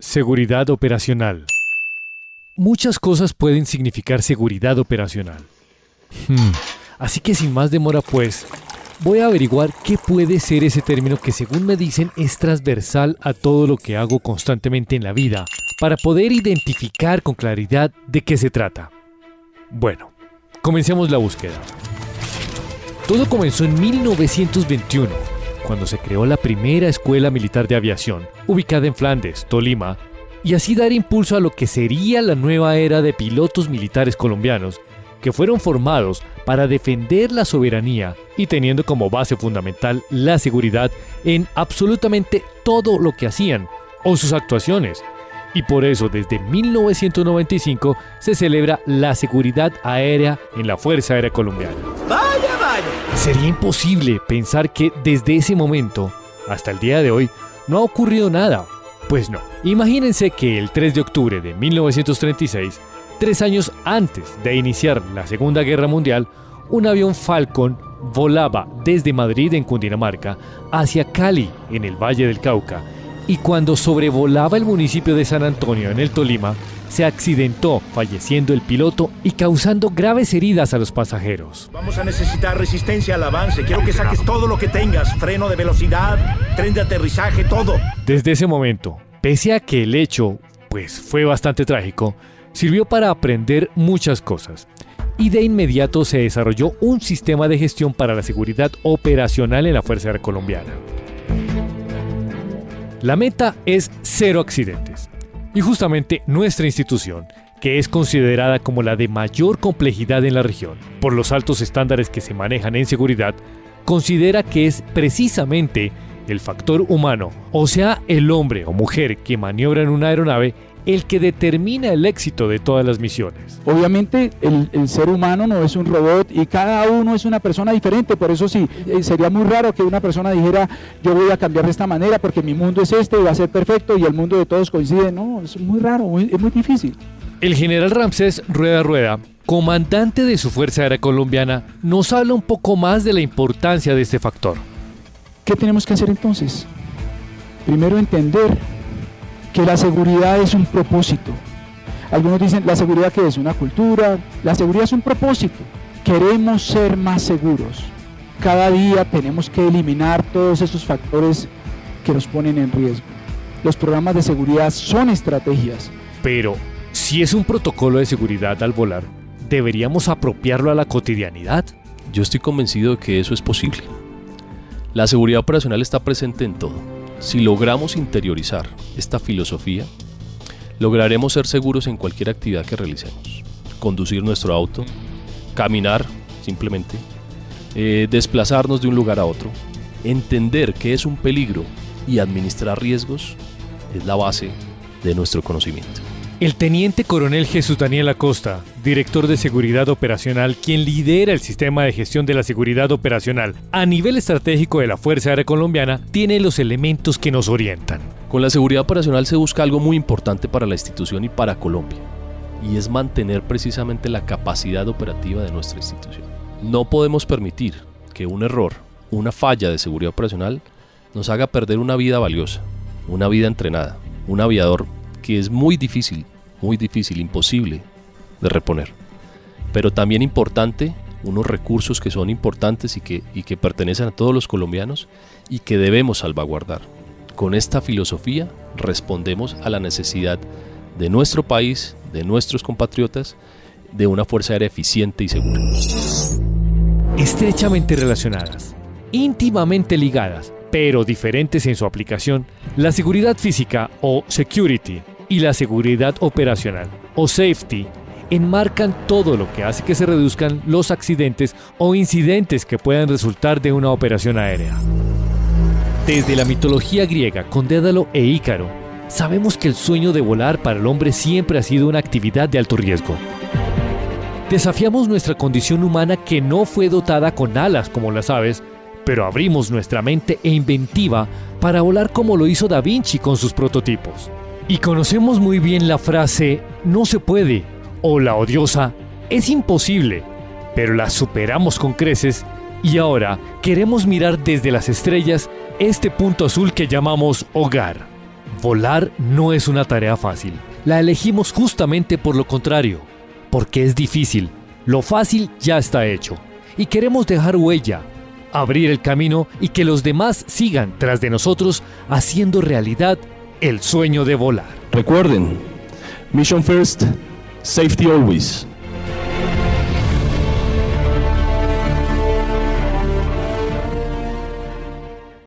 Seguridad operacional. Muchas cosas pueden significar seguridad operacional. Hmm, Así que sin más demora pues, voy a averiguar qué puede ser ese término que según me dicen es transversal a todo lo que hago constantemente en la vida, para poder identificar con claridad de qué se trata. Bueno, comencemos la búsqueda. Todo comenzó en 1921, cuando se creó la primera escuela militar de aviación, ubicada en Flandes, Tolima, y así dar impulso a lo que sería la nueva era de pilotos militares colombianos, que fueron formados para defender la soberanía y teniendo como base fundamental la seguridad en absolutamente todo lo que hacían o sus actuaciones. Y por eso desde 1995 se celebra la seguridad aérea en la Fuerza Aérea Colombiana. Sería imposible pensar que desde ese momento hasta el día de hoy no ha ocurrido nada. Pues no. Imagínense que el 3 de octubre de 1936, tres años antes de iniciar la Segunda Guerra Mundial, un avión Falcon volaba desde Madrid en Cundinamarca hacia Cali en el Valle del Cauca y cuando sobrevolaba el municipio de San Antonio en el Tolima, se accidentó, falleciendo el piloto y causando graves heridas a los pasajeros. Vamos a necesitar resistencia al avance. Quiero que saques todo lo que tengas. Freno de velocidad, tren de aterrizaje, todo. Desde ese momento, pese a que el hecho pues fue bastante trágico, sirvió para aprender muchas cosas. Y de inmediato se desarrolló un sistema de gestión para la seguridad operacional en la Fuerza Aérea Colombiana. La meta es cero accidentes. Y justamente nuestra institución, que es considerada como la de mayor complejidad en la región, por los altos estándares que se manejan en seguridad, considera que es precisamente el factor humano, o sea, el hombre o mujer que maniobra en una aeronave, el que determina el éxito de todas las misiones. Obviamente el, el, ser humano no es un robot y cada uno es una persona diferente, por eso sí, eh, sería muy raro que una persona dijera yo voy a cambiar de esta manera porque mi mundo es este y va a ser perfecto y el mundo de todos coincide, no, es muy raro, muy, es muy difícil. El general Ramsés Rueda Rueda, comandante de su Fuerza Aérea Colombiana, nos habla un poco más de la importancia de este factor. ¿Qué tenemos que hacer entonces? Primero entender que la seguridad es un propósito. Algunos dicen, la seguridad que es una cultura, la seguridad es un propósito. Queremos ser más seguros. Cada día tenemos que eliminar todos esos factores que nos ponen en riesgo. Los programas de seguridad son estrategias. Pero, si es un protocolo de seguridad al volar, ¿deberíamos apropiarlo a la cotidianidad? Yo estoy convencido de que eso es posible. La seguridad operacional está presente en todo si logramos interiorizar esta filosofía, lograremos ser seguros en cualquier actividad que realicemos. Conducir nuestro auto, caminar simplemente, eh, desplazarnos de un lugar a otro, entender qué es un peligro y administrar riesgos es la base de nuestro conocimiento. El teniente coronel Jesús Daniel Acosta, director de seguridad operacional, quien lidera el sistema de gestión de la seguridad operacional a nivel estratégico de la Fuerza Aérea Colombiana, tiene los elementos que nos orientan. Con la seguridad operacional se busca algo muy importante para la institución y para Colombia, y es mantener precisamente la capacidad operativa de nuestra institución. No podemos permitir que un error, una falla de seguridad operacional, nos haga perder una vida valiosa, una vida entrenada, un aviador que es muy difícil, muy difícil, imposible de reponer. Pero también importante, unos recursos que son importantes y que, y que pertenecen a todos los colombianos y que debemos salvaguardar. Con esta filosofía respondemos a la necesidad de nuestro país, de nuestros compatriotas, de una fuerza aérea eficiente y segura. Estrechamente relacionadas, íntimamente ligadas, pero diferentes en su aplicación, la seguridad física o security y la seguridad operacional o safety enmarcan todo lo que hace que se reduzcan los accidentes o incidentes que puedan resultar de una operación aérea. Desde la mitología griega con Dédalo e Ícaro, sabemos que el sueño de volar para el hombre siempre ha sido una actividad de alto riesgo. Desafiamos nuestra condición humana que no fue dotada con alas como las aves, pero abrimos nuestra mente e inventiva para volar como lo hizo Da Vinci con sus prototipos. Y conocemos muy bien la frase no se puede o la odiosa es imposible, pero la superamos con creces y ahora queremos mirar desde las estrellas este punto azul que llamamos hogar. Volar no es una tarea fácil. La elegimos justamente por lo contrario, porque es difícil. Lo fácil ya está hecho. Y queremos dejar huella, abrir el camino y que los demás sigan tras de nosotros haciendo realidad el sueño de volar. Recuerden, Mission First, Safety Always.